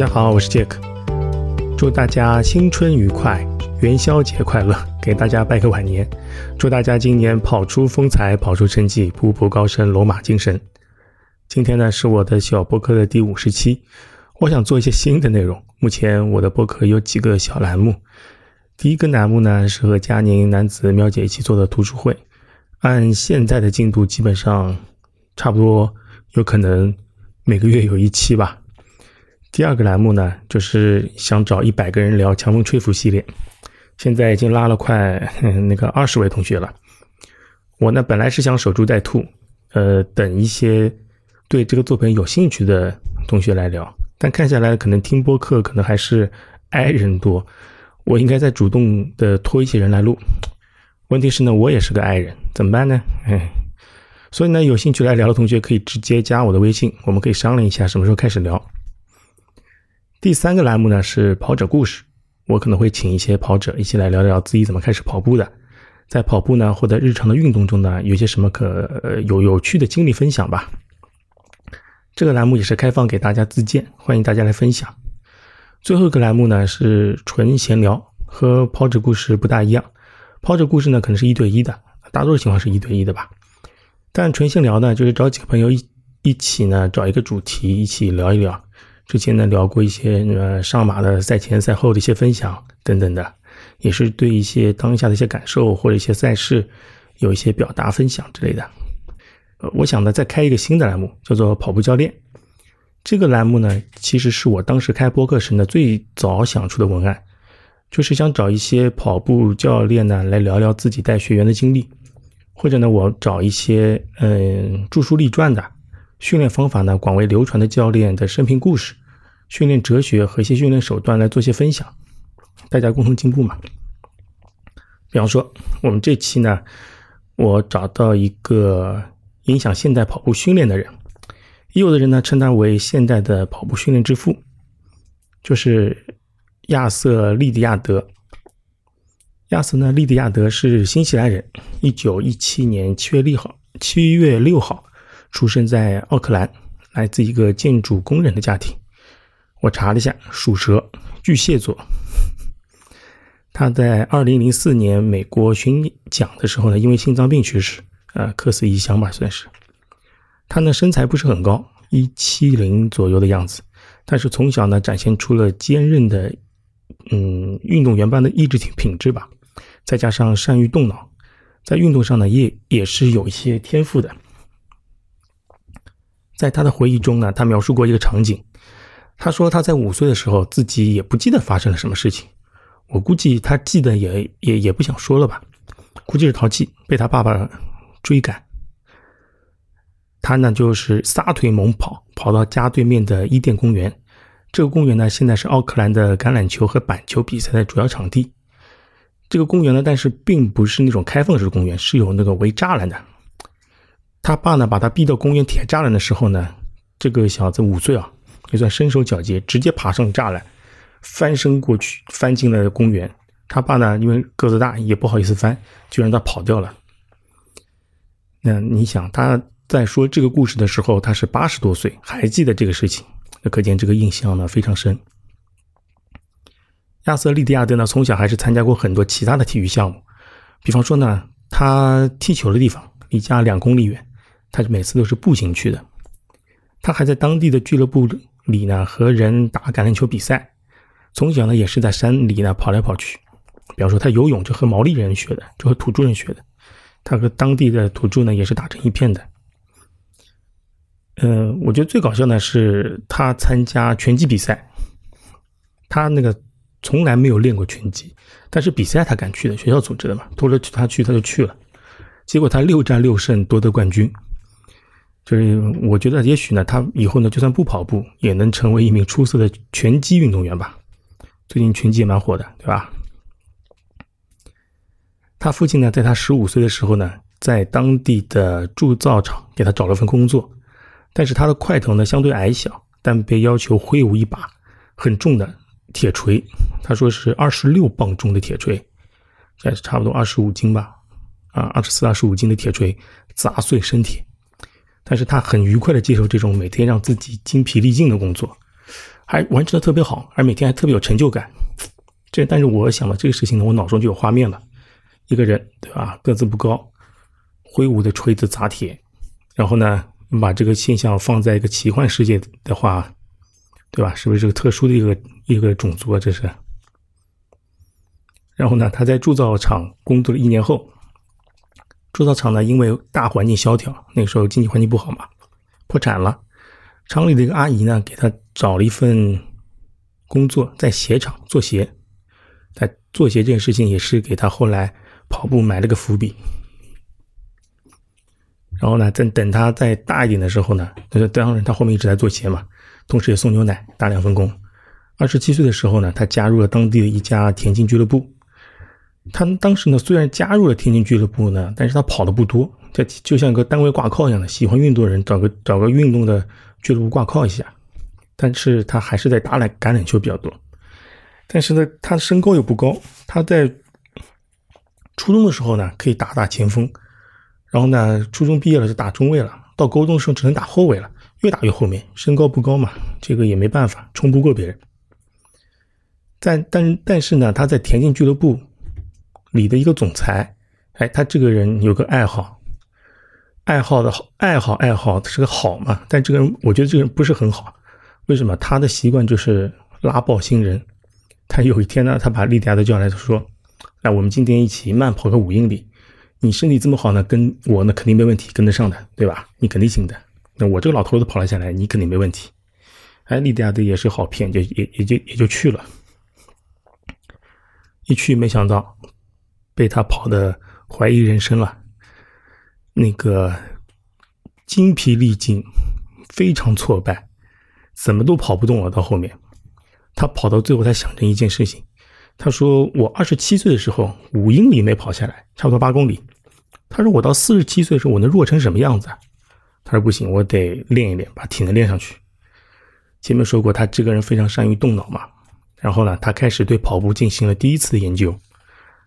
大家好，我是杰克，祝大家新春愉快，元宵节快乐，给大家拜个晚年，祝大家今年跑出风采，跑出成绩，步步高升，龙马精神。今天呢是我的小播客的第五十期，我想做一些新的内容。目前我的播客有几个小栏目，第一个栏目呢是和佳宁男子喵姐一起做的读书会，按现在的进度，基本上差不多有可能每个月有一期吧。第二个栏目呢，就是想找一百个人聊强风吹拂系列，现在已经拉了快那个二十位同学了。我呢本来是想守株待兔，呃，等一些对这个作品有兴趣的同学来聊，但看下来可能听播客可能还是 I 人多，我应该再主动的拖一些人来录。问题是呢，我也是个 I 人，怎么办呢？哎，所以呢，有兴趣来聊的同学可以直接加我的微信，我们可以商量一下什么时候开始聊。第三个栏目呢是跑者故事，我可能会请一些跑者一起来聊聊自己怎么开始跑步的，在跑步呢或者日常的运动中呢有些什么可呃有有趣的经历分享吧。这个栏目也是开放给大家自荐，欢迎大家来分享。最后一个栏目呢是纯闲聊，和跑者故事不大一样，跑者故事呢可能是一对一的，大多数情况是一对一的吧。但纯闲聊呢就是找几个朋友一一起呢找一个主题一起聊一聊。之前呢聊过一些呃上马的赛前赛后的一些分享等等的，也是对一些当下的一些感受或者一些赛事有一些表达分享之类的。呃，我想呢再开一个新的栏目，叫做跑步教练。这个栏目呢其实是我当时开播客时呢最早想出的文案，就是想找一些跑步教练呢来聊聊自己带学员的经历，或者呢我找一些嗯著书立传的训练方法呢广为流传的教练的生平故事。训练哲学和一些训练手段来做些分享，大家共同进步嘛。比方说，我们这期呢，我找到一个影响现代跑步训练的人，也有的人呢称他为现代的跑步训练之父，就是亚瑟·利迪亚德。亚瑟呢，利迪亚德是新西兰人，一九一七年七月六号，七月六号出生在奥克兰，来自一个建筑工人的家庭。我查了一下，属蛇，巨蟹座。他在二零零四年美国巡讲的时候呢，因为心脏病去世，呃，客死异乡吧，算是。他呢身材不是很高，一七零左右的样子，但是从小呢展现出了坚韧的，嗯，运动员般的意志品品质吧，再加上善于动脑，在运动上呢也也是有一些天赋的。在他的回忆中呢，他描述过一个场景。他说他在五岁的时候，自己也不记得发生了什么事情。我估计他记得也也也不想说了吧，估计是淘气，被他爸爸追赶。他呢就是撒腿猛跑，跑到家对面的伊甸公园。这个公园呢现在是奥克兰的橄榄球和板球比赛的主要场地。这个公园呢，但是并不是那种开放式公园，是有那个围栅栏的。他爸呢把他逼到公园铁栅栏的时候呢，这个小子五岁啊。也算身手矫捷，直接爬上栅栏，翻身过去，翻进了公园。他爸呢，因为个子大，也不好意思翻，就让他跑掉了。那你想，他在说这个故事的时候，他是八十多岁，还记得这个事情，那可见这个印象呢非常深。亚瑟·利迪亚德呢，从小还是参加过很多其他的体育项目，比方说呢，他踢球的地方离家两公里远，他每次都是步行去的。他还在当地的俱乐部里呢，和人打橄榄球比赛。从小呢，也是在山里呢跑来跑去。比方说，他游泳就和毛利人学的，就和土著人学的。他和当地的土著呢也是打成一片的。嗯，我觉得最搞笑的是他参加拳击比赛。他那个从来没有练过拳击，但是比赛他敢去的，学校组织的嘛，拖着他去他就去了。结果他六战六胜夺得冠军。就是我觉得，也许呢，他以后呢，就算不跑步，也能成为一名出色的拳击运动员吧。最近拳击也蛮火的，对吧？他父亲呢，在他十五岁的时候呢，在当地的铸造厂给他找了份工作，但是他的块头呢相对矮小，但被要求挥舞一把很重的铁锤，他说是二十六磅重的铁锤，这是差不多二十五斤吧，啊，二十四、二十五斤的铁锤砸碎身体。但是他很愉快的接受这种每天让自己精疲力尽的工作，还完成的特别好，而每天还特别有成就感。这但是我想到这个事情呢，我脑中就有画面了，一个人对吧，个子不高，挥舞的锤子砸铁，然后呢，把这个现象放在一个奇幻世界的话，对吧？是不是这个特殊的一个一个种族啊？这是。然后呢，他在铸造厂工作了一年后，铸造厂呢因为大环境萧条，那个时候经济环境不好嘛，破产了。厂里的一个阿姨呢，给他找了一份工作，在鞋厂做鞋。在做鞋这件事情也是给他后来跑步埋了个伏笔。然后呢，在等他再大一点的时候呢，那当然他后面一直在做鞋嘛，同时也送牛奶，大量分工。二十七岁的时候呢，他加入了当地的一家田径俱乐部。他当时呢，虽然加入了田径俱乐部呢，但是他跑的不多，这就像一个单位挂靠一样的，喜欢运动的人找个找个运动的俱乐部挂靠一下。但是他还是在打篮橄榄球比较多。但是呢，他身高又不高。他在初中的时候呢，可以打打前锋，然后呢，初中毕业了就打中卫了。到高中的时候只能打后卫了，越打越后面。身高不高嘛，这个也没办法，冲不过别人。但但但是呢，他在田径俱乐部里的一个总裁，哎，他这个人有个爱好，爱好的好，爱好爱好是个好嘛。但这个人，我觉得这个人不是很好。为什么？他的习惯就是拉爆新人。他有一天呢，他把莉迪亚都叫来，他说：“那我们今天一起慢跑个五英里。你身体这么好呢，跟我呢肯定没问题，跟得上的，对吧？你肯定行的。那我这个老头子跑了下来，你肯定没问题。”哎，莉迪亚的也是好骗，就也也就也就去了。一去没想到被他跑的怀疑人生了，那个精疲力尽，非常挫败，怎么都跑不动了。到后面。他跑到最后，他想着一件事情。他说：“我二十七岁的时候，五英里没跑下来，差不多八公里。他说我到四十七岁的时候，我能弱成什么样子？他说不行，我得练一练，把体能练上去。前面说过，他这个人非常善于动脑嘛。然后呢，他开始对跑步进行了第一次的研究。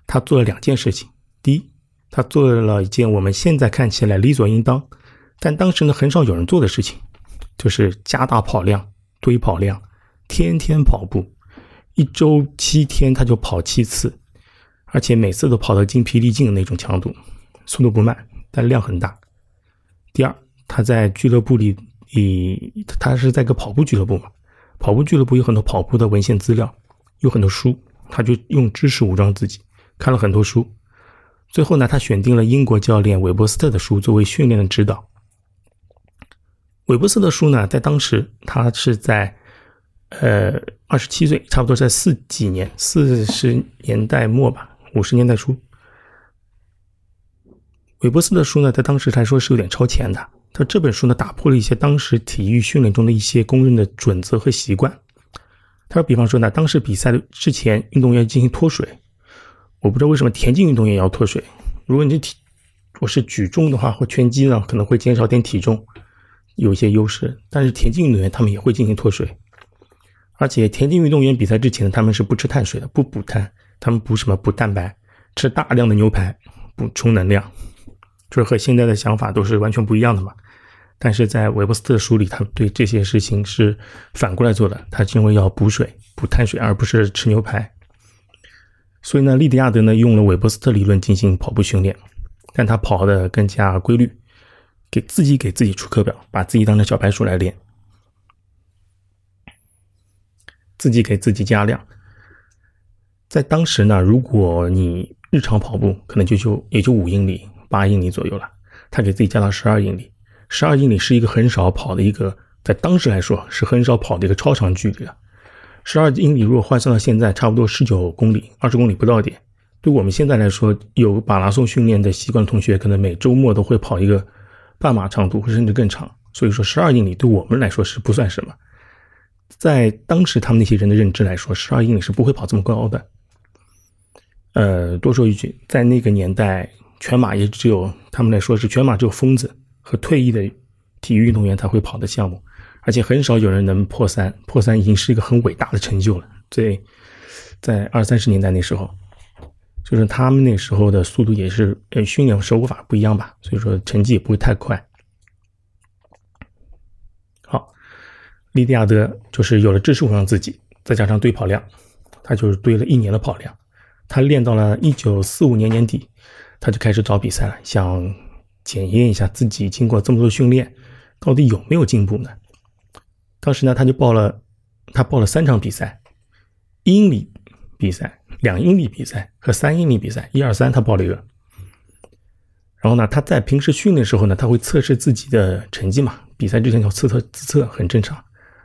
他做了两件事情。第一，他做了一件我们现在看起来理所应当，但当时呢很少有人做的事情，就是加大跑量、堆跑量。”天天跑步，一周七天他就跑七次，而且每次都跑得精疲力尽的那种强度，速度不慢，但量很大。第二，他在俱乐部里，以他是在个跑步俱乐部嘛，跑步俱乐部有很多跑步的文献资料，有很多书，他就用知识武装自己，看了很多书。最后呢，他选定了英国教练韦伯斯特的书作为训练的指导。韦伯斯特的书呢，在当时他是在。呃，二十七岁，差不多在四几年，四十年代末吧，五十年代初。韦伯斯的书呢，在当时来说是有点超前的。他这本书呢，打破了一些当时体育训练中的一些公认的准则和习惯。他说，比方说呢，当时比赛之前，运动员进行脱水。我不知道为什么田径运动员要脱水。如果你体我是举重的话，或拳击呢，可能会减少点体重，有一些优势。但是田径运动员他们也会进行脱水。而且田径运动员比赛之前呢，他们是不吃碳水的，不补碳，他们补什么？补蛋白，吃大量的牛排，补充能量，就是和现在的想法都是完全不一样的嘛。但是在韦伯斯特书里，他对这些事情是反过来做的，他是因为要补水、补碳水，而不是吃牛排。所以呢，利迪亚德呢用了韦伯斯特理论进行跑步训练，但他跑的更加规律，给自己给自己出课表，把自己当成小白鼠来练。自己给自己加量，在当时呢，如果你日常跑步，可能就就也就五英里、八英里左右了。他给自己加到十二英里，十二英里是一个很少跑的一个，在当时来说是很少跑的一个超长距离了。十二英里如果换算到现在，差不多十九公里、二十公里不到点。对我们现在来说，有马拉松训练的习惯的同学，可能每周末都会跑一个半马长度，甚至更长。所以说，十二英里对我们来说是不算什么。在当时他们那些人的认知来说，十二英里是不会跑这么高的。呃，多说一句，在那个年代，全马也只有他们来说是全马只有疯子和退役的体育运动员才会跑的项目，而且很少有人能破三，破三已经是一个很伟大的成就了。所以在二三十年代那时候，就是他们那时候的速度也是呃训练手法不一样吧，所以说成绩也不会太快。好利迪亚德就是有了知识让自己，再加上堆跑量，他就是堆了一年的跑量。他练到了一九四五年年底，他就开始找比赛了，想检验一下自己经过这么多训练，到底有没有进步呢？当时呢，他就报了，他报了三场比赛：一英里比赛、两英里比赛和三英里比赛，一二三他报了一个。然后呢，他在平时训练的时候呢，他会测试自己的成绩嘛，比赛之前要测测自测，很正常。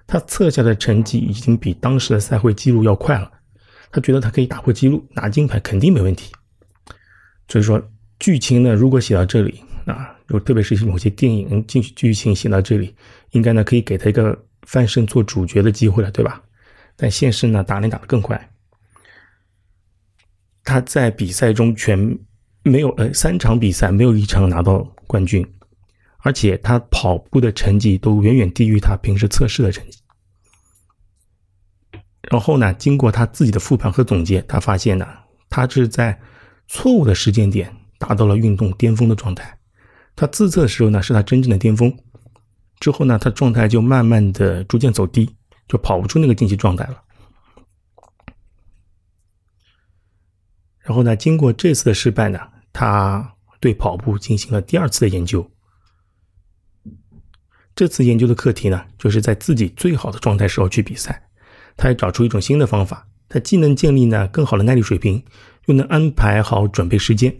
他测下的成绩已经比当时的赛会记录要快了。他觉得他可以打破记录，拿金牌肯定没问题。所以说，剧情呢，如果写到这里啊，就特别是某些电影剧剧情写到这里，应该呢可以给他一个翻身做主角的机会了，对吧？但现实呢，打脸打得更快。他在比赛中全没有呃三场比赛没有一场拿到冠军，而且他跑步的成绩都远远低于他平时测试的成绩。然后呢，经过他自己的复盘和总结，他发现呢，他是在错误的时间点达到了运动巅峰的状态。他自测的时候呢，是他真正的巅峰。之后呢，他状态就慢慢的逐渐走低，就跑不出那个竞技状态了。然后呢，经过这次的失败呢，他对跑步进行了第二次的研究。这次研究的课题呢，就是在自己最好的状态时候去比赛。他也找出一种新的方法，他既能建立呢更好的耐力水平，又能安排好准备时间，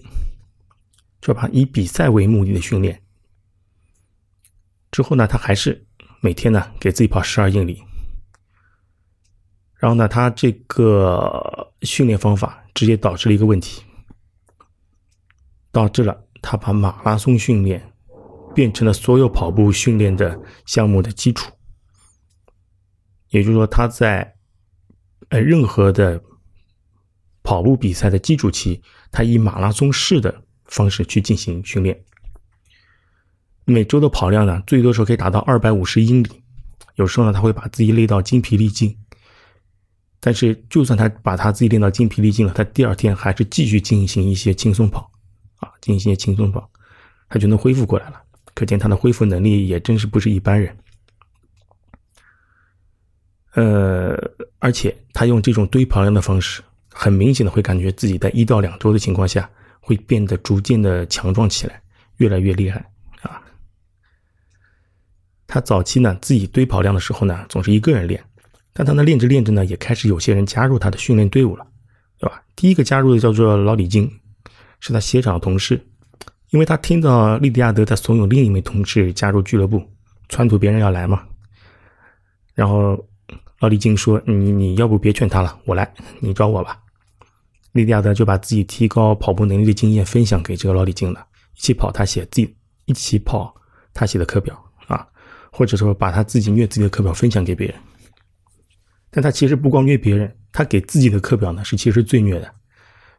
就把以比赛为目的的训练。之后呢，他还是每天呢给自己跑十二英里。然后呢，他这个训练方法直接导致了一个问题，导致了他把马拉松训练变成了所有跑步训练的项目的基础。也就是说，他在呃任何的跑步比赛的基础期，他以马拉松式的方式去进行训练。每周的跑量呢，最多时候可以达到二百五十英里。有时候呢，他会把自己累到精疲力尽。但是，就算他把他自己练到精疲力尽了，他第二天还是继续进行一些轻松跑，啊，进行一些轻松跑，他就能恢复过来了。可见他的恢复能力也真是不是一般人。呃，而且他用这种堆跑量的方式，很明显的会感觉自己在一到两周的情况下，会变得逐渐的强壮起来，越来越厉害。他早期呢自己堆跑量的时候呢，总是一个人练，但他呢练着练着呢，也开始有些人加入他的训练队伍了，对吧？第一个加入的叫做老李金，是他鞋厂的同事，因为他听到利迪亚德在怂恿另一名同事加入俱乐部，撺掇别人要来嘛，然后。老李金说：“你你要不别劝他了，我来，你找我吧。”利迪亚德就把自己提高跑步能力的经验分享给这个老李金了，一起跑他写自己，一起跑他写的课表，或者说把他自己虐自己的课表分享给别人。但他其实不光虐别人，他给自己的课表呢是其实最虐的，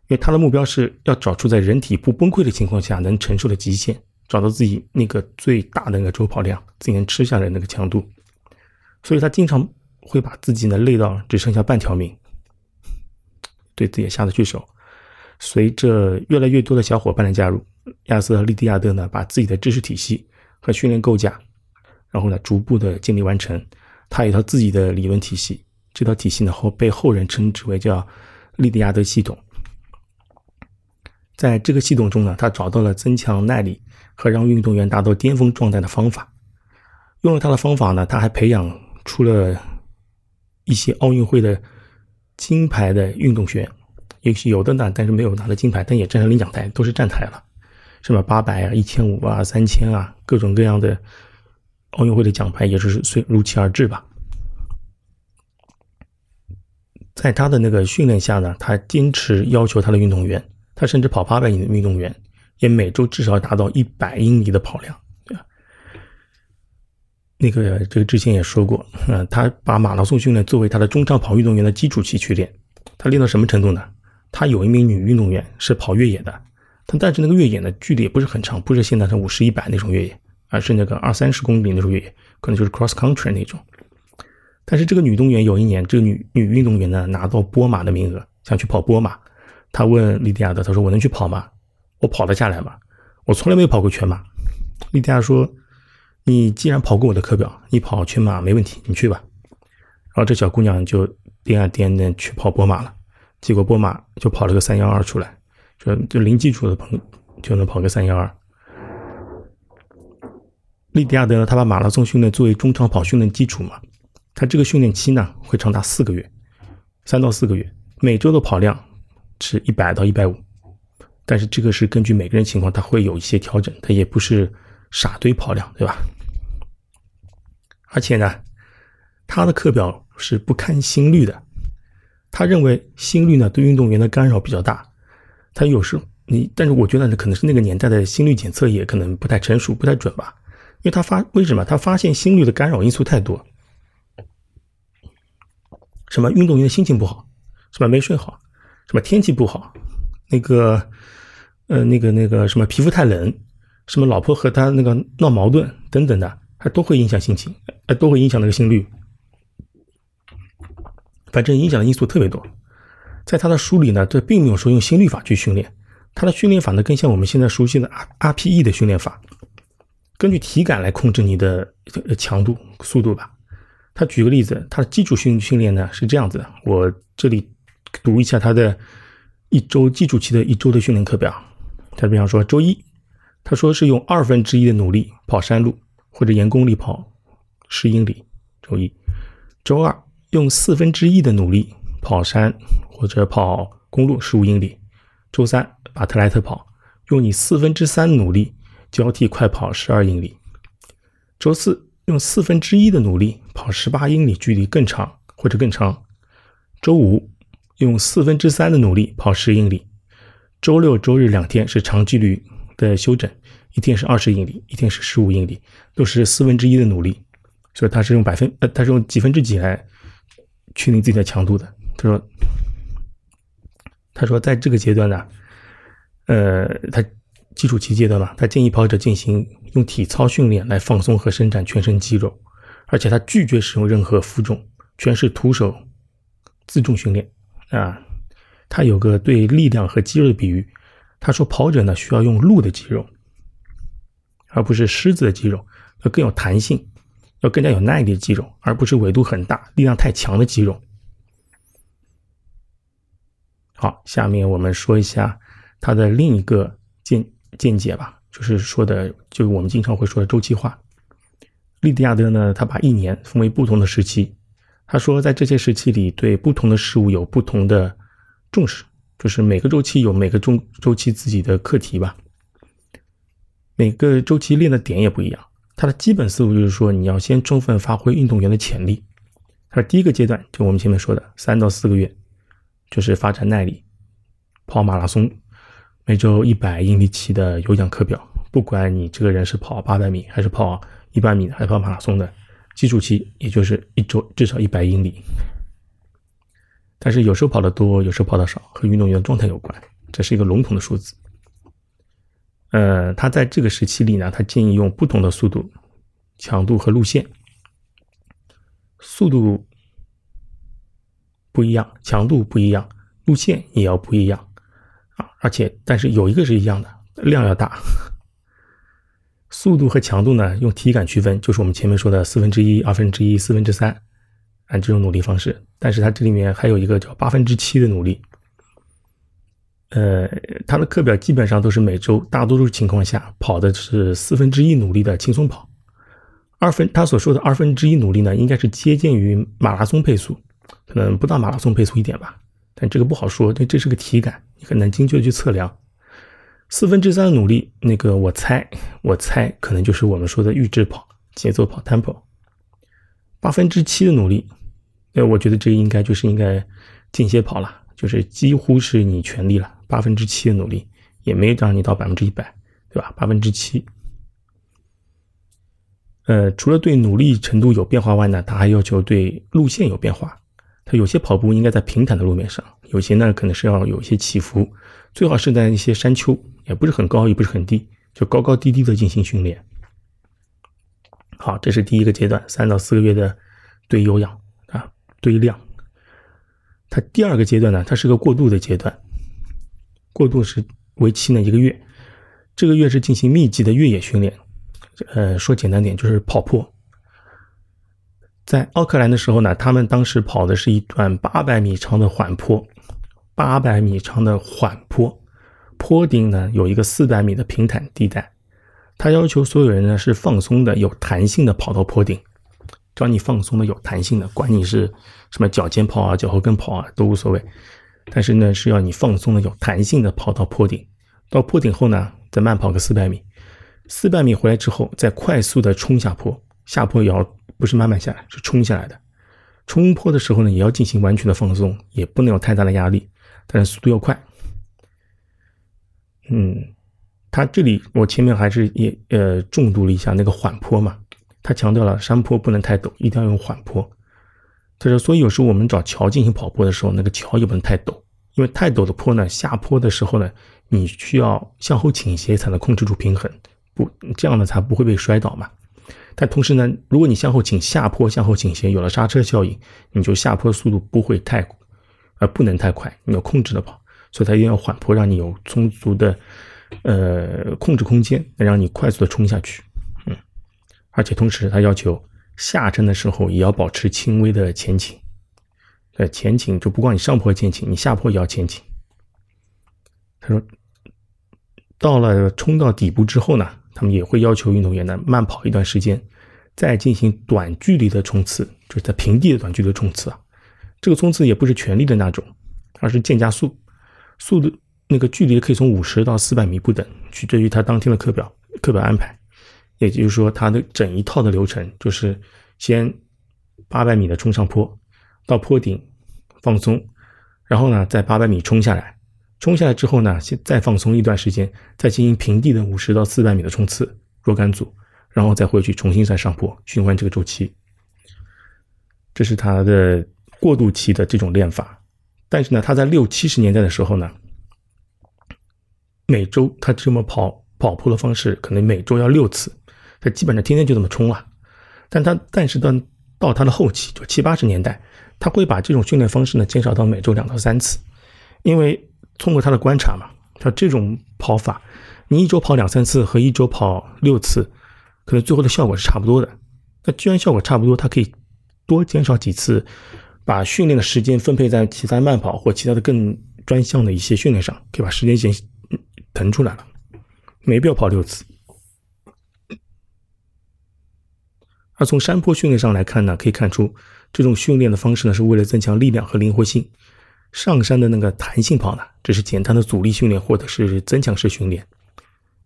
因为他的目标是要找出在人体不崩溃的情况下能承受的极限，找到自己那个最大的那个周跑量，自己能吃下的那个强度，所以他经常。会把自己呢累到只剩下半条命，对自己也下得去手。随着越来越多的小伙伴的加入，亚瑟和·利迪亚德呢把自己的知识体系和训练构架，然后呢逐步的建立完成。他有一套自己的理论体系，这套体系呢后被后人称之为叫利迪亚德系统。在这个系统中呢，他找到了增强耐力和让运动员达到巅峰状态的方法。用了他的方法呢，他还培养出了。一些奥运会的金牌的运动员，也许有的呢，但是没有拿到金牌，但也站上领奖台，都是站台了，什么八百啊、一千五啊、三千啊，各种各样的奥运会的奖牌也是随如期而至吧。在他的那个训练下呢，他坚持要求他的运动员，他甚至跑八百米的运动员，也每周至少达到一百英里的跑量。那个这个之前也说过，嗯，他把马拉松训练作为他的中长跑运动员的基础期去练。他练到什么程度呢？他有一名女运动员是跑越野的，他但是那个越野呢距离也不是很长，不是现在的五十一百那种越野，而是那个二三十公里那种越野，可能就是 cross country 那种。但是这个女动员有一年，这个女女运动员呢拿到波马的名额，想去跑波马。他问莉迪亚德，他说我能去跑吗？我跑得下来吗？我从来没有跑过全马。莉迪亚说。你既然跑过我的课表，你跑全马没问题，你去吧。”然后这小姑娘就颠啊颠的去跑波马了，结果波马就跑了个三幺二出来，就就零基础的朋友就能跑个三幺二。利迪亚德呢，他把马拉松训练作为中长跑训练基础嘛，他这个训练期呢会长达四个月，三到四个月，每周的跑量是一百到一百五，但是这个是根据每个人情况，他会有一些调整，他也不是傻堆跑量，对吧？而且呢，他的课表是不看心率的，他认为心率呢对运动员的干扰比较大，他有时你，但是我觉得，可能是那个年代的心率检测也可能不太成熟，不太准吧。因为他发为什么？他发现心率的干扰因素太多，什么？运动员心情不好，什么？没睡好，什么？天气不好，那个呃那个那个什么？皮肤太冷，什么？老婆和他那个闹矛盾等等的，他都会影响心情，呃都会影响那个心率，反正影响的因素特别多。在他的书里呢，这并没有说用心率法去训练，他的训练法呢更像我们现在熟悉的 R RPE 的训练法。根据体感来控制你的强度、速度吧。他举个例子，他的基础训训练呢是这样子的，我这里读一下他的一周基础期的一周的训练课表。他比方说，周一，他说是用二分之一的努力跑山路或者沿公里跑十英里，周一；周二用四分之一的努力跑山或者跑公路十五英里；周三把特莱特跑，用你四分之三努力。交替快跑十二英里，周四用四分之一的努力跑十八英里，距离更长或者更长。周五用四分之三的努力跑十英里。周六、周日两天是长距离的休整，一天是二十英里，一天是十五英里，都是四分之一的努力。所以他是用百分呃，他是用几分之几来确定自己的强度的。他说，他说在这个阶段呢，呃，他。基础期阶段吧，他建议跑者进行用体操训练来放松和伸展全身肌肉，而且他拒绝使用任何负重，全是徒手自重训练啊。他有个对力量和肌肉的比喻，他说跑者呢需要用鹿的肌肉，而不是狮子的肌肉，要更有弹性，要更加有耐力的肌肉，而不是维度很大、力量太强的肌肉。好，下面我们说一下他的另一个建。见解吧，就是说的，就我们经常会说的周期化。利迪亚德呢，他把一年分为不同的时期。他说，在这些时期里，对不同的事物有不同的重视，就是每个周期有每个周周期自己的课题吧。每个周期练的点也不一样。他的基本思路就是说，你要先充分发挥运动员的潜力。他的第一个阶段，就我们前面说的三到四个月，就是发展耐力，跑马拉松。每周一百英里起的有氧课表，不管你这个人是跑八百米，还是跑一百米，还是跑马拉松的，基础期也就是一周至少一百英里。但是有时候跑得多，有时候跑得少，和运动员的状态有关，这是一个笼统的数字。呃，他在这个时期里呢，他建议用不同的速度、强度和路线，速度不一样，强度不一样，路线也要不一样。而且，但是有一个是一样的，量要大。速度和强度呢，用体感区分，就是我们前面说的四分之一、二分之一、四分之三，按这种努力方式。但是它这里面还有一个叫八分之七的努力。呃，他的课表基本上都是每周大多数情况下跑的是四分之一努力的轻松跑。二分他所说的二分之一努力呢，应该是接近于马拉松配速，可能不到马拉松配速一点吧。但这个不好说，这这是个体感，你很难精确去测量。四分之三的努力，那个我猜，我猜可能就是我们说的预制跑、节奏跑 （tempo）。八分之七的努力，呃，我觉得这应该就是应该间歇跑了，就是几乎是你全力了。八分之七的努力也没让你到百分之一百，对吧？八分之七。呃，除了对努力程度有变化外呢，他还要求对路线有变化。它有些跑步应该在平坦的路面上，有些呢可能是要有一些起伏，最好是在一些山丘，也不是很高，也不是很低，就高高低低的进行训练。好，这是第一个阶段，三到四个月的堆有氧啊，堆量。它第二个阶段呢，它是个过渡的阶段，过渡是为期呢一个月，这个月是进行密集的越野训练，呃，说简单点就是跑坡。在奥克兰的时候呢，他们当时跑的是一段八百米长的缓坡，八百米长的缓坡，坡顶呢有一个四百米的平坦地带。他要求所有人呢是放松的、有弹性的跑到坡顶，只要你放松的、有弹性的，管你是什么脚尖跑啊、脚后跟跑啊都无所谓。但是呢，是要你放松的、有弹性的跑到坡顶。到坡顶后呢，再慢跑个四百米，四百米回来之后，再快速的冲下坡，下坡也要不是慢慢下来，是冲下来的。冲坡的时候呢，也要进行完全的放松，也不能有太大的压力，但是速度要快。嗯。他这里我前面还是也呃重读了一下那个缓坡嘛，他强调了山坡不能太陡，一定要用缓坡。他说，所以有时候我们找桥进行跑步的时候，那个桥也不能太陡，因为太陡的坡呢，下坡的时候呢，你需要向后倾斜才能控制住平衡，不这样呢才不会被摔倒嘛。但同时呢，如果你向后倾下坡向后倾斜，有了刹车效应，你就下坡速度不会太，呃不能太快，你要控制的跑，所以它一定要缓坡，让你有充足的。呃，控制空间能让你快速的冲下去，嗯，而且同时它要求下沉的时候也要保持轻微的前倾，呃，前倾就不光你上坡前倾，你下坡也要前倾。他说，到了冲到底部之后呢，他们也会要求运动员呢慢跑一段时间，再进行短距离的冲刺，就是在平地的短距离冲刺啊。这个冲刺也不是全力的那种，而是渐加速，速度。那个距离可以从五十到四百米不等，取决于他当天的课表课表安排。也就是说，他的整一套的流程就是先八百米的冲上坡，到坡顶放松，然后呢再八百米冲下来，冲下来之后呢，先再放松一段时间，再进行平地的五十到四百米的冲刺若干组，然后再回去重新再上坡，循环这个周期。这是他的过渡期的这种练法。但是呢，他在六七十年代的时候呢。每周他这么跑跑坡的方式，可能每周要六次，他基本上天天就这么冲了。但他但是到到他的后期，就七八十年代，他会把这种训练方式呢减少到每周两到三次，因为通过他的观察嘛，他这种跑法，你一周跑两三次和一周跑六次，可能最后的效果是差不多的。那既然效果差不多，他可以多减少几次，把训练的时间分配在其他慢跑或其他的更专项的一些训练上，可以把时间减。腾出来了，没必要跑六次。而从山坡训练上来看呢，可以看出这种训练的方式呢，是为了增强力量和灵活性。上山的那个弹性跑呢，只是简单的阻力训练或者是增强式训练。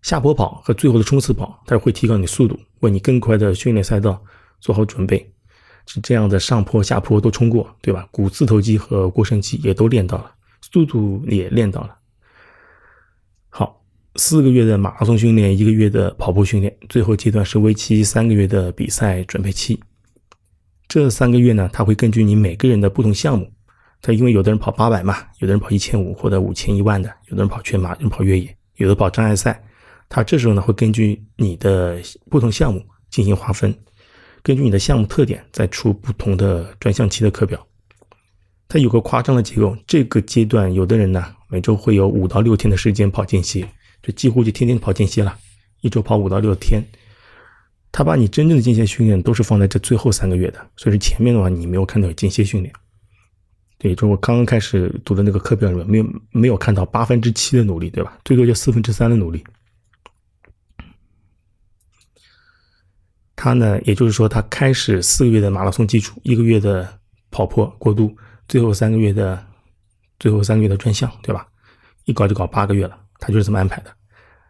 下坡跑和最后的冲刺跑，它会提高你速度，为你更快的训练赛道做好准备。是这样的，上坡下坡都冲过，对吧？股四头肌和腘绳肌也都练到了，速度也练到了。好四个月的马拉松训练，一个月的跑步训练，最后阶段是为期三个月的比赛准备期。这三个月呢，他会根据你每个人的不同项目，他因为有的人跑八百嘛，有的人跑一千五或者五千一万的，有的人跑全马，有人跑越野，有的跑障碍赛，他这时候呢会根据你的不同项目进行划分，根据你的项目特点再出不同的专项期的课表。它有个夸张的结构，这个阶段有的人呢每周会有五到六天的时间跑间歇。这几乎就天天跑间歇了，一周跑五到六天。他把你真正的间歇训练都是放在这最后三个月的，所以说前面的话你没有看到有间歇训练。对，就我刚刚开始读的那个课表里面没有没有看到八分之七的努力，对吧？最多就四分之三的努力。他呢，也就是说他开始四个月的马拉松基础，一个月的跑坡过渡，最后三个月的最后三个月的专项，对吧？一搞就搞八个月了。他就是这么安排的，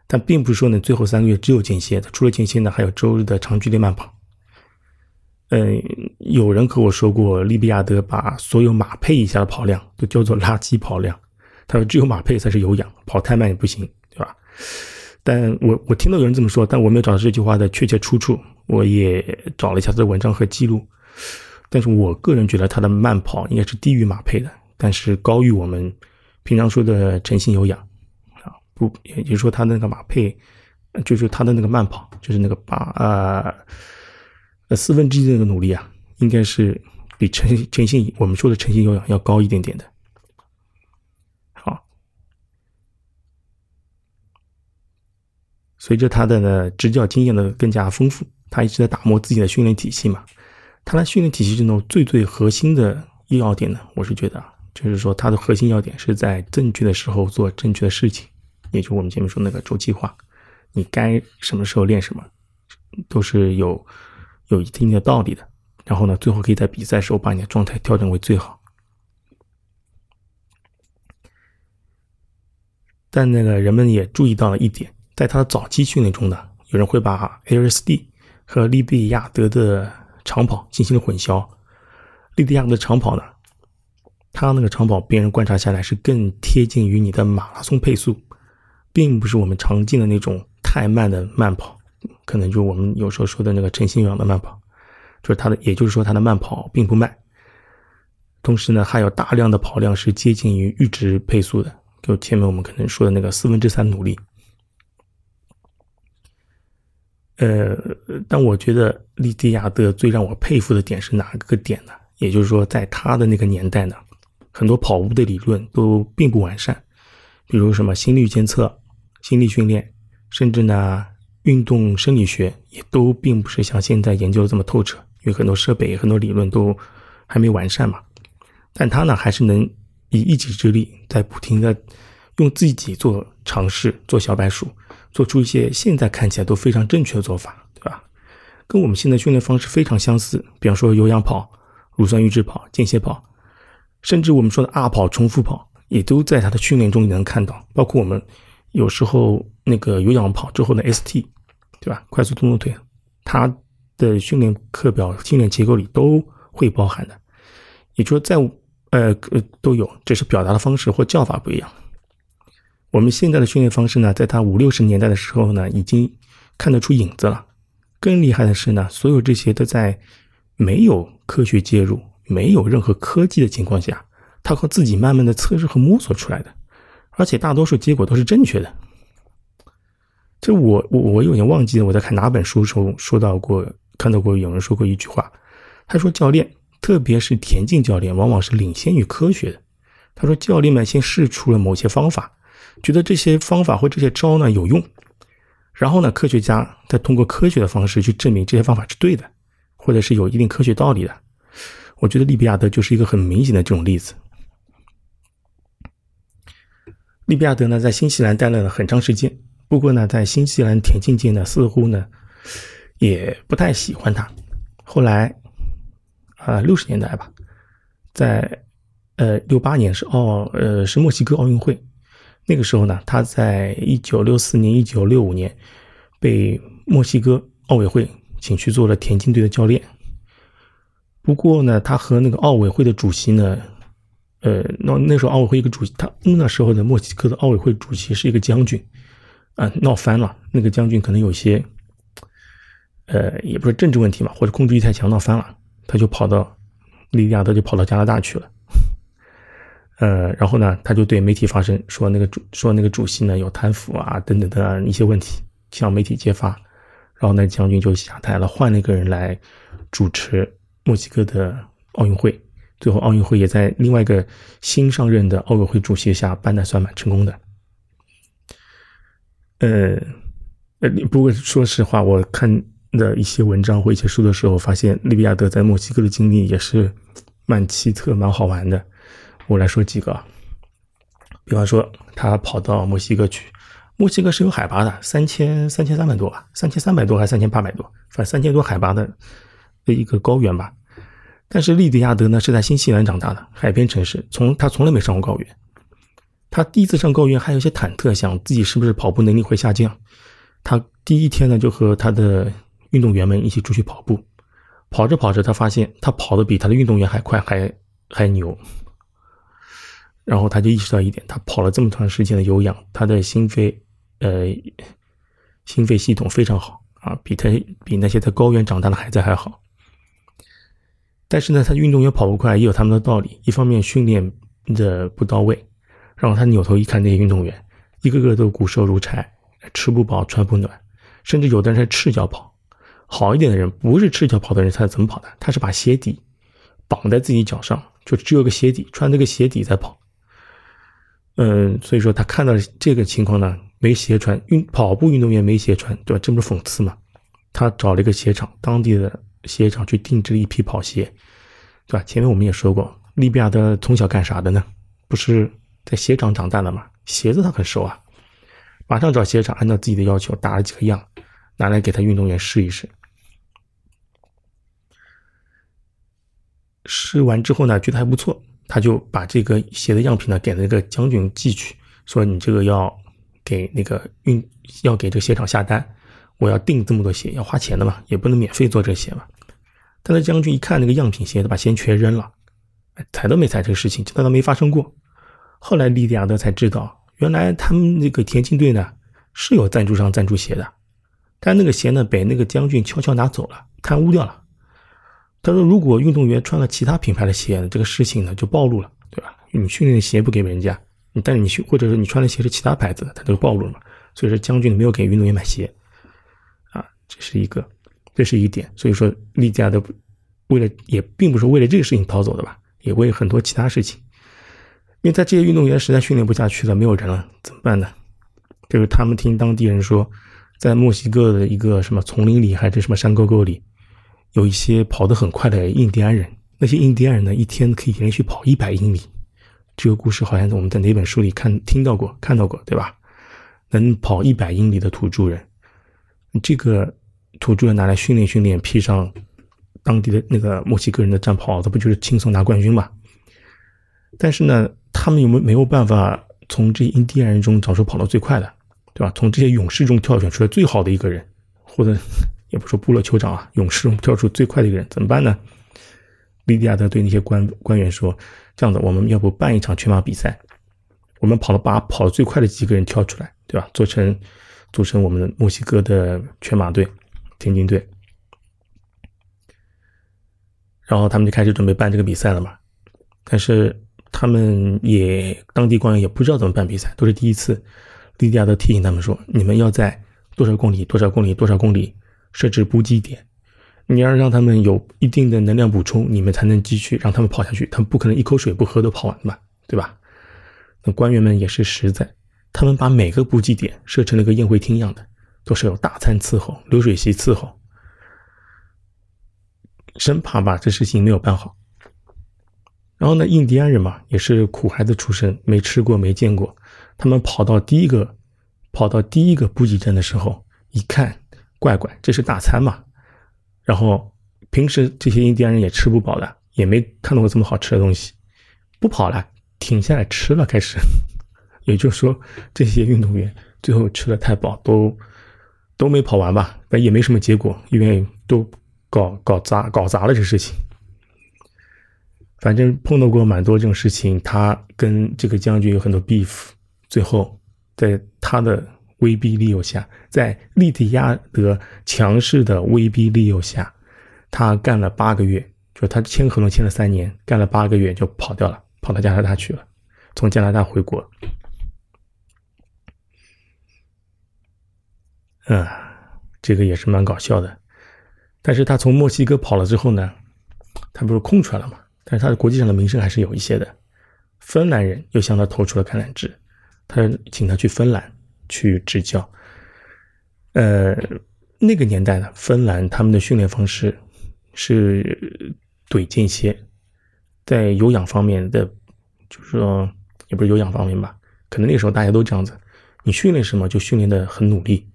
但并不是说呢，最后三个月只有间歇的，除了间歇呢，还有周日的长距离慢跑。嗯，有人和我说过，利比亚德把所有马配以下的跑量都叫做垃圾跑量，他说只有马配才是有氧，跑太慢也不行，对吧？但我我听到有人这么说，但我没有找到这句话的确切出处，我也找了一下他的文章和记录，但是我个人觉得他的慢跑应该是低于马配的，但是高于我们平常说的晨性有氧啊。不，也就是说，他的那个马配，就是他的那个慢跑，就是那个八啊，四分之一的那个努力啊，应该是比诚诚信我们说的诚信有氧要高一点点的。好，随着他的呢执教经验的更加丰富，他一直在打磨自己的训练体系嘛。他的训练体系中最最核心的要点呢，我是觉得啊就是说他的核心要点是在正确的时候做正确的事情，也就我们前面说那个周期化，你该什么时候练什么，都是有有一定的道理的。然后呢，最后可以在比赛时候把你的状态调整为最好。但那个人们也注意到了一点，在他的早期训练中呢，有人会把 LSD 和利比亚德的长跑进行了混淆。利比亚德的长跑呢，他那个长跑，别人观察下来是更贴近于你的马拉松配速，并不是我们常见的那种太慢的慢跑，可能就我们有时候说的那个陈星阳的慢跑，就是他的，也就是说他的慢跑并不慢。同时呢，还有大量的跑量是接近于阈值配速的。就前面我们可能说的那个四分之三努力，呃，但我觉得利迪亚德最让我佩服的点是哪个点呢？也就是说，在他的那个年代呢，很多跑步的理论都并不完善，比如什么心率监测、心力训练，甚至呢运动生理学也都并不是像现在研究的这么透彻，因为很多设备、很多理论都还没完善嘛。但他呢，还是能。以一己之力，在不停的用自己做尝试，做小白鼠，做出一些现在看起来都非常正确的做法，对吧？跟我们现在训练方式非常相似。比方说有氧跑、乳酸阈值跑、间歇跑，甚至我们说的 R 跑、重复跑，也都在他的训练中你能看到。包括我们有时候那个有氧跑之后的 ST，对吧？快速动作腿，它的训练课表、训练结构里都会包含的。也就是在。呃呃，都有，只是表达的方式或叫法不一样。我们现在的训练方式呢，在他五六十年代的时候呢，已经看得出影子了。更厉害的是呢，所有这些都在没有科学介入、没有任何科技的情况下，他靠自己慢慢的测试和摸索出来的，而且大多数结果都是正确的。这我我我有点忘记了，我在看哪本书时候说到过，看到过有人说过一句话，他说教练。特别是田径教练，往往是领先于科学的。他说，教练们先试出了某些方法，觉得这些方法或这些招呢有用，然后呢，科学家再通过科学的方式去证明这些方法是对的，或者是有一定科学道理的。我觉得利比亚德就是一个很明显的这种例子。利比亚德呢，在新西兰待了很长时间，不过呢，在新西兰田径界呢，似乎呢也不太喜欢他。后来。啊，六十年代吧，在呃六八年是奥呃是墨西哥奥运会，那个时候呢，他在一九六四年、一九六五年被墨西哥奥委会请去做了田径队的教练。不过呢，他和那个奥委会的主席呢，呃，那那时候奥委会一个主席，他那时候的墨西哥的奥委会主席是一个将军，啊，闹翻了。那个将军可能有些，呃，也不是政治问题嘛，或者控制欲太强，闹翻了。他就跑到利亚德，就跑到加拿大去了。呃，然后呢，他就对媒体发声，说那个主说那个主席呢有贪腐啊等等的一些问题，向媒体揭发。然后那将军就下台了，换了一个人来主持墨西哥的奥运会。最后奥运会也在另外一个新上任的奥委会主席下办的算蛮成功的。呃，呃，不过说实话，我看。的一些文章或一些书的时候，发现利比亚德在墨西哥的经历也是蛮奇特、蛮好玩的。我来说几个啊，比方说他跑到墨西哥去，墨西哥是有海拔的，三千三千三百多吧，三千三百多还是三千八百多，反正三千多海拔的的一个高原吧。但是利迪亚德呢是在新西兰长大的海边城市，从他从来没上过高原，他第一次上高原还有些忐忑，想自己是不是跑步能力会下降。他第一天呢就和他的运动员们一起出去跑步，跑着跑着，他发现他跑的比他的运动员还快，还还牛。然后他就意识到一点，他跑了这么长时间的有氧，他的心肺呃心肺系统非常好啊，比他比那些在高原长大的孩子还好。但是呢，他运动员跑不快也有他们的道理，一方面训练的不到位，然后他扭头一看，那些运动员一个个都骨瘦如柴，吃不饱穿不暖，甚至有的人是赤脚跑。好一点的人不是赤脚跑的人，他是怎么跑的？他是把鞋底绑在自己脚上，就只有个鞋底，穿这个鞋底在跑。嗯，所以说他看到这个情况呢，没鞋穿，运跑步运动员没鞋穿，对吧？这不是讽刺吗？他找了一个鞋厂，当地的鞋厂去定制了一批跑鞋，对吧？前面我们也说过，利比亚的从小干啥的呢？不是在鞋厂长大的吗？鞋子他很熟啊，马上找鞋厂，按照自己的要求打了几个样，拿来给他运动员试一试。试完之后呢，觉得还不错，他就把这个鞋的样品呢给那个将军寄去，说你这个要给那个运要给这个鞋厂下单。我要订这么多鞋，要花钱的嘛，也不能免费做这鞋嘛。但是将军一看那个样品鞋，他把鞋全扔了，踩都没踩这个事情，就当他没发生过。后来利迪亚德才知道，原来他们那个田径队呢是有赞助商赞助鞋的，但那个鞋呢被那个将军悄悄拿走了，贪污掉了。他说，如果运动员穿了其他品牌的鞋，这个事情呢就暴露了，对吧？你训练的鞋不给人家，但是你去或者是你穿的鞋是其他牌子的，他就暴露了嘛。所以说将军没有给运动员买鞋。是一个，这是一点。所以说，利加的为了也并不是为了这个事情逃走的吧，也为很多其他事情。因为在这些运动员实在训练不下去了，没有人了，怎么办呢？就是他们听当地人说，在墨西哥的一个什么丛林里，还是什么山沟沟里，有一些跑得很快的印第安人。那些印第安人呢，一天可以连续跑一百英里。这个故事好像我们在哪本书里看听到过、看到过，对吧？能跑一百英里的土著人，这个。土著人拿来训练训练，披上当地的那个墨西哥人的战袍，这不就是轻松拿冠军吗？但是呢，他们有没有没有办法从这些印第安人中找出跑得最快的，对吧？从这些勇士中挑选出来最好的一个人，或者也不说部落酋长啊，勇士中挑出最快的一个人，怎么办呢？利迪亚德对那些官官员说：“这样子，我们要不办一场全马比赛？我们跑了把跑得最快的几个人挑出来，对吧？做成组成我们的墨西哥的全马队。”田径队，然后他们就开始准备办这个比赛了嘛。但是他们也当地官员也不知道怎么办比赛，都是第一次。莉迪亚都提醒他们说：“你们要在多少公里、多少公里、多少公里设置补给点，你要让他们有一定的能量补充，你们才能继续让他们跑下去。他们不可能一口水不喝都跑完吧，对吧？”那官员们也是实在，他们把每个补给点设成了个宴会厅一样的。都是有大餐伺候、流水席伺候，生怕把这事情没有办好。然后呢，印第安人嘛，也是苦孩子出身，没吃过、没见过。他们跑到第一个、跑到第一个补给站的时候，一看，乖乖，这是大餐嘛。然后平时这些印第安人也吃不饱的，也没看到过这么好吃的东西，不跑了，停下来吃了，开始。也就是说，这些运动员最后吃的太饱，都。都没跑完吧，但也没什么结果，因为都搞搞砸搞砸了这事情。反正碰到过蛮多这种事情，他跟这个将军有很多 beef，最后在他的威逼利诱下，在利迪亚德强势的威逼利诱下，他干了八个月，就他签合同签了三年，干了八个月就跑掉了，跑到加拿大去了，从加拿大回国。嗯，这个也是蛮搞笑的。但是他从墨西哥跑了之后呢，他不是空出来了嘛？但是他的国际上的名声还是有一些的。芬兰人又向他投出了橄榄枝，他请他去芬兰去执教。呃，那个年代的芬兰，他们的训练方式是怼间歇，在有氧方面的，就是说也不是有氧方面吧，可能那时候大家都这样子，你训练什么就训练的很努力。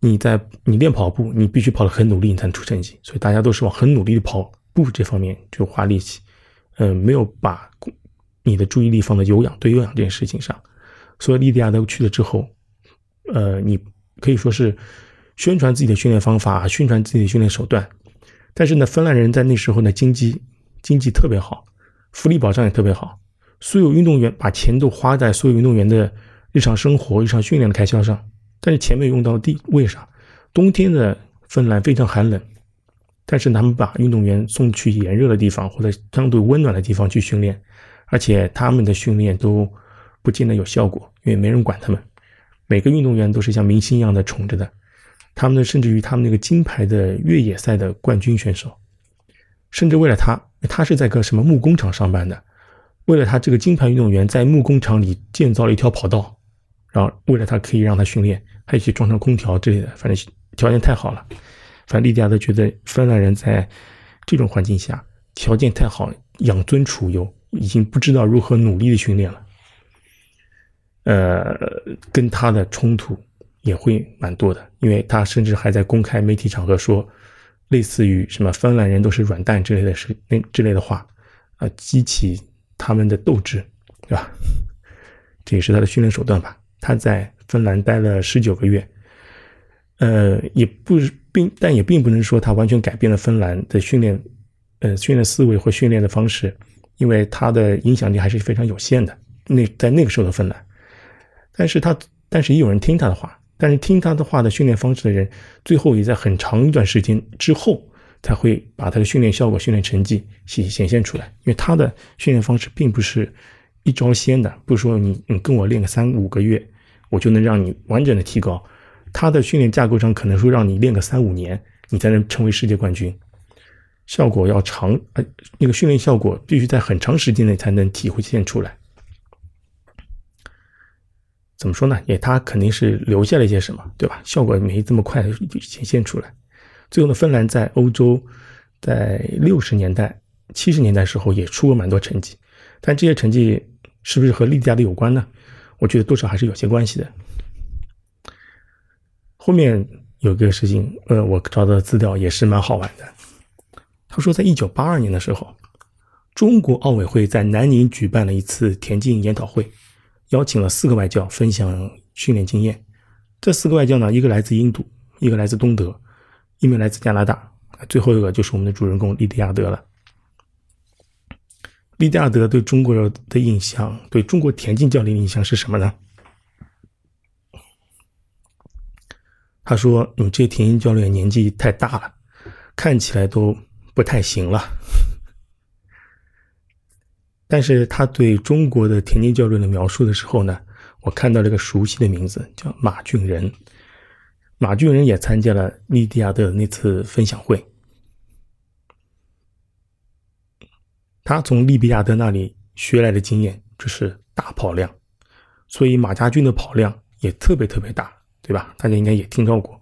你在你练跑步，你必须跑得很努力，你才能出成绩。所以大家都是往很努力的跑步这方面就花力气，嗯，没有把你的注意力放在有氧对有氧这件事情上。所以利迪亚德去了之后，呃，你可以说是宣传自己的训练方法，宣传自己的训练手段。但是呢，芬兰人在那时候呢，经济经济特别好，福利保障也特别好，所有运动员把钱都花在所有运动员的日常生活、日常训练的开销上。但是钱没用到地，为啥？冬天的芬兰非常寒冷，但是他们把运动员送去炎热的地方或者相对温暖的地方去训练，而且他们的训练都不见得有效果，因为没人管他们。每个运动员都是像明星一样的宠着的，他们呢，甚至于他们那个金牌的越野赛的冠军选手，甚至为了他，他是在个什么木工厂上班的，为了他这个金牌运动员在木工厂里建造了一条跑道。然后为了他可以让他训练，还一起装上空调之类的，反正条件太好了。反正利迪亚德觉得芬兰人在这种环境下条件太好，养尊处优，已经不知道如何努力的训练了。呃，跟他的冲突也会蛮多的，因为他甚至还在公开媒体场合说，类似于什么芬兰人都是软蛋之类的事那之类的话，啊，激起他们的斗志，对吧？这也是他的训练手段吧。他在芬兰待了十九个月，呃，也不并但也并不能说他完全改变了芬兰的训练，呃，训练思维或训练的方式，因为他的影响力还是非常有限的。那在那个时候的芬兰。但是他，但是也有人听他的话，但是听他的话的训练方式的人，最后也在很长一段时间之后才会把他的训练效果、训练成绩显显现出来。因为他的训练方式并不是一招鲜的，不是说你你跟我练个三五个月，我就能让你完整的提高。他的训练架构上可能说让你练个三五年，你才能成为世界冠军，效果要长，呃，那个训练效果必须在很长时间内才能体会现出来。怎么说呢？也他肯定是留下了一些什么，对吧？效果没这么快显现出来。最后呢，芬兰在欧洲在六十年代、七十年代时候也出过蛮多成绩，但这些成绩是不是和利迪亚德有关呢？我觉得多少还是有些关系的。后面有个事情，呃，我找到的资料也是蛮好玩的。他说，在一九八二年的时候，中国奥委会在南宁举办了一次田径研讨会。邀请了四个外教分享训练经验。这四个外教呢，一个来自印度，一个来自东德，一名来自加拿大，最后一个就是我们的主人公利迪亚德了。利迪亚德对中国的印象，对中国田径教练的印象是什么呢？他说：“你这田径教练年纪太大了，看起来都不太行了。”但是他对中国的田径教练的描述的时候呢，我看到了一个熟悉的名字，叫马俊仁。马俊仁也参加了利迪亚的那次分享会，他从利比亚德那里学来的经验就是大跑量，所以马家军的跑量也特别特别大，对吧？大家应该也听到过。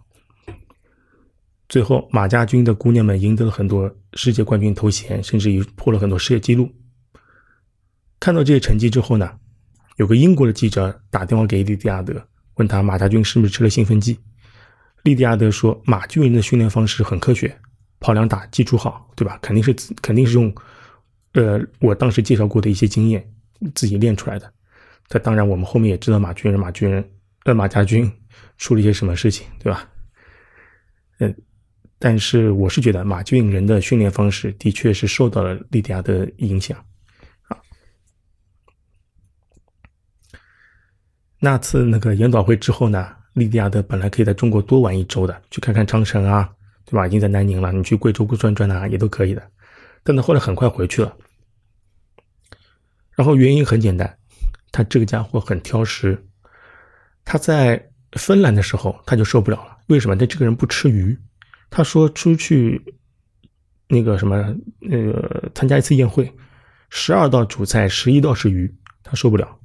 最后，马家军的姑娘们赢得了很多世界冠军头衔，甚至于破了很多世界纪录。看到这些成绩之后呢，有个英国的记者打电话给利迪亚德，问他马家军是不是吃了兴奋剂。利迪亚德说，马军人的训练方式很科学，跑量大，基础好，对吧？肯定是肯定是用，呃，我当时介绍过的一些经验自己练出来的。这当然，我们后面也知道马俊仁、马俊仁、呃马家军出了一些什么事情，对吧？嗯，但是我是觉得马俊仁的训练方式的确是受到了利迪亚的影响。那次那个研讨会之后呢，利迪亚的本来可以在中国多玩一周的，去看看长城啊，对吧？已经在南宁了，你去贵州转转啊，也都可以的。但他后来很快回去了。然后原因很简单，他这个家伙很挑食。他在芬兰的时候他就受不了了，为什么？他这个人不吃鱼。他说出去那个什么那个参加一次宴会，十二道主菜，十一道是鱼，他受不了。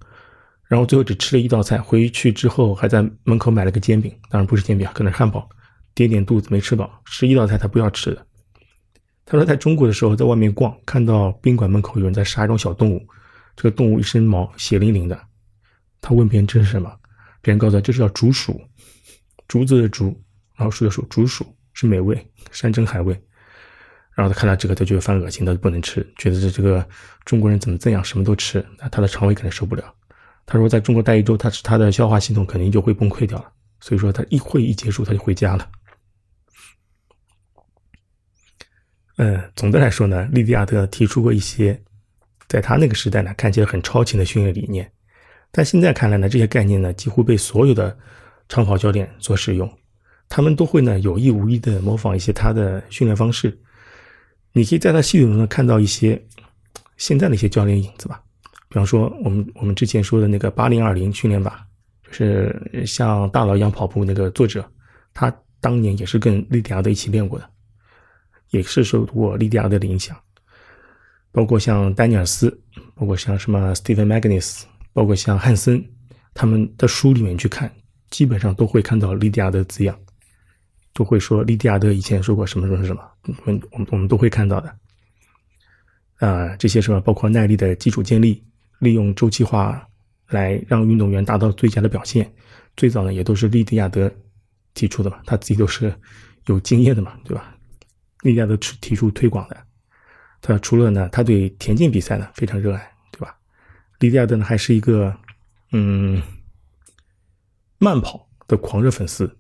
然后最后只吃了一道菜，回去之后还在门口买了个煎饼，当然不是煎饼啊，可能是汉堡，垫垫肚子没吃饱。十一道菜他不要吃的。他说在中国的时候在外面逛，看到宾馆门口有人在杀一种小动物，这个动物一身毛，血淋淋的。他问别人这是什么，别人告诉他这是叫竹鼠，竹子的竹，然后树的鼠，竹鼠是美味，山珍海味。然后他看到这个他就犯恶心，他就不能吃，觉得这这个中国人怎么这样，什么都吃，那他的肠胃肯定受不了。他说，在中国待一周，他他的消化系统肯定就会崩溃掉了。所以说，他一会一结束，他就回家了。嗯，总的来说呢，利迪亚德提出过一些，在他那个时代呢，看起来很超前的训练理念，但现在看来呢，这些概念呢，几乎被所有的长跑教练所使用，他们都会呢有意无意的模仿一些他的训练方式。你可以在他系统中看到一些现在的一些教练影子吧。比方说，我们我们之前说的那个八零二零训练法，就是像大佬一样跑步那个作者，他当年也是跟利迪亚德一起练过的，也是受过利迪亚德的影响。包括像丹尼尔斯，包括像什么 Stephen Magnus，包括像汉森，他们的书里面去看，基本上都会看到利迪亚德字样，都会说利迪亚德以前说过什么什么什么，我们我们我们都会看到的。啊，这些什么包括耐力的基础建立，利用周期化来让运动员达到最佳的表现，最早呢也都是利迪亚德提出的嘛，他自己都是有经验的嘛，对吧？利迪亚德提提出推广的，他除了呢，他对田径比赛呢非常热爱，对吧？利迪亚德呢还是一个嗯慢跑的狂热粉丝，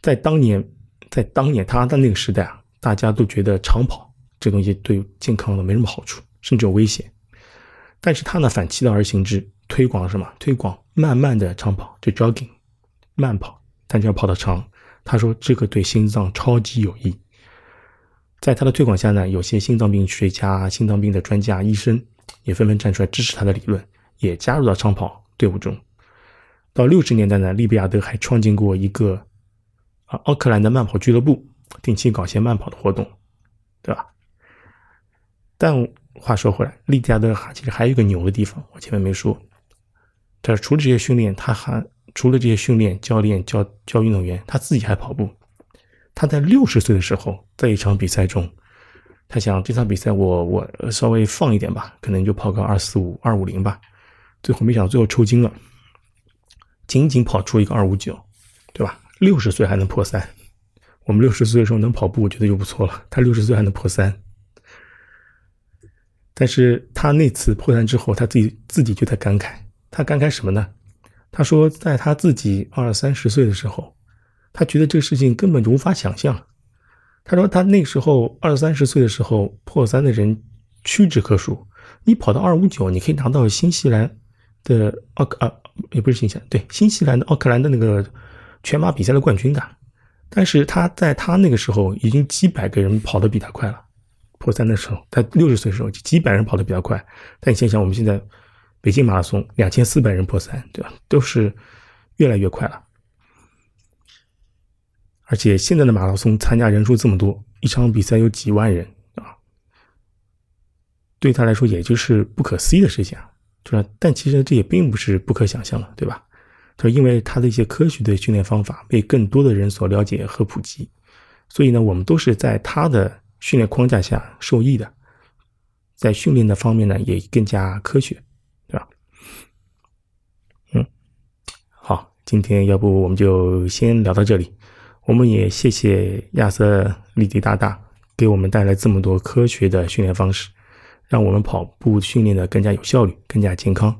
在当年，在当年他的那个时代啊，大家都觉得长跑。这东西对健康呢没什么好处，甚至有危险。但是他呢反其道而行之，推广了什么？推广慢慢的长跑，就 jogging，慢跑，但是要跑得长。他说这个对心脏超级有益。在他的推广下呢，有些心脏病学家、心脏病的专家、医生也纷纷站出来支持他的理论，也加入到长跑队伍中。到六十年代呢，利比亚德还创建过一个啊奥克兰的慢跑俱乐部，定期搞些慢跑的活动，对吧？但话说回来，利比亚德哈其实还有一个牛的地方，我前面没说。他除了这些训练，他还除了这些训练，教练教教运动员，他自己还跑步。他在六十岁的时候，在一场比赛中，他想这场比赛我我稍微放一点吧，可能就跑个二四五二五零吧。最后没想到最后抽筋了，仅仅跑出一个二五九，对吧？六十岁还能破三，我们六十岁的时候能跑步，我觉得就不错了。他六十岁还能破三。但是他那次破三之后，他自己自己就在感慨，他感慨什么呢？他说，在他自己二三十岁的时候，他觉得这个事情根本就无法想象。他说，他那时候二三十岁的时候破三的人屈指可数。你跑到二五九，你可以拿到新西兰的奥克啊，也不是新西兰，对，新西兰的奥克兰的那个全马比赛的冠军的。但是他在他那个时候，已经几百个人跑得比他快了。破三的时候，他六十岁的时候，几百人跑得比较快。但你想想，我们现在北京马拉松两千四百人破三，对吧？都是越来越快了。而且现在的马拉松参加人数这么多，一场比赛有几万人啊，对他来说也就是不可思议的事情啊，对吧？但其实这也并不是不可想象的，对吧？就因为他的一些科学的训练方法被更多的人所了解和普及，所以呢，我们都是在他的。训练框架下受益的，在训练的方面呢也更加科学，对吧？嗯，好，今天要不我们就先聊到这里。我们也谢谢亚瑟利迪大大给我们带来这么多科学的训练方式，让我们跑步训练的更加有效率，更加健康。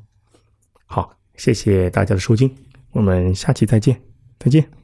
好，谢谢大家的收听，我们下期再见，再见。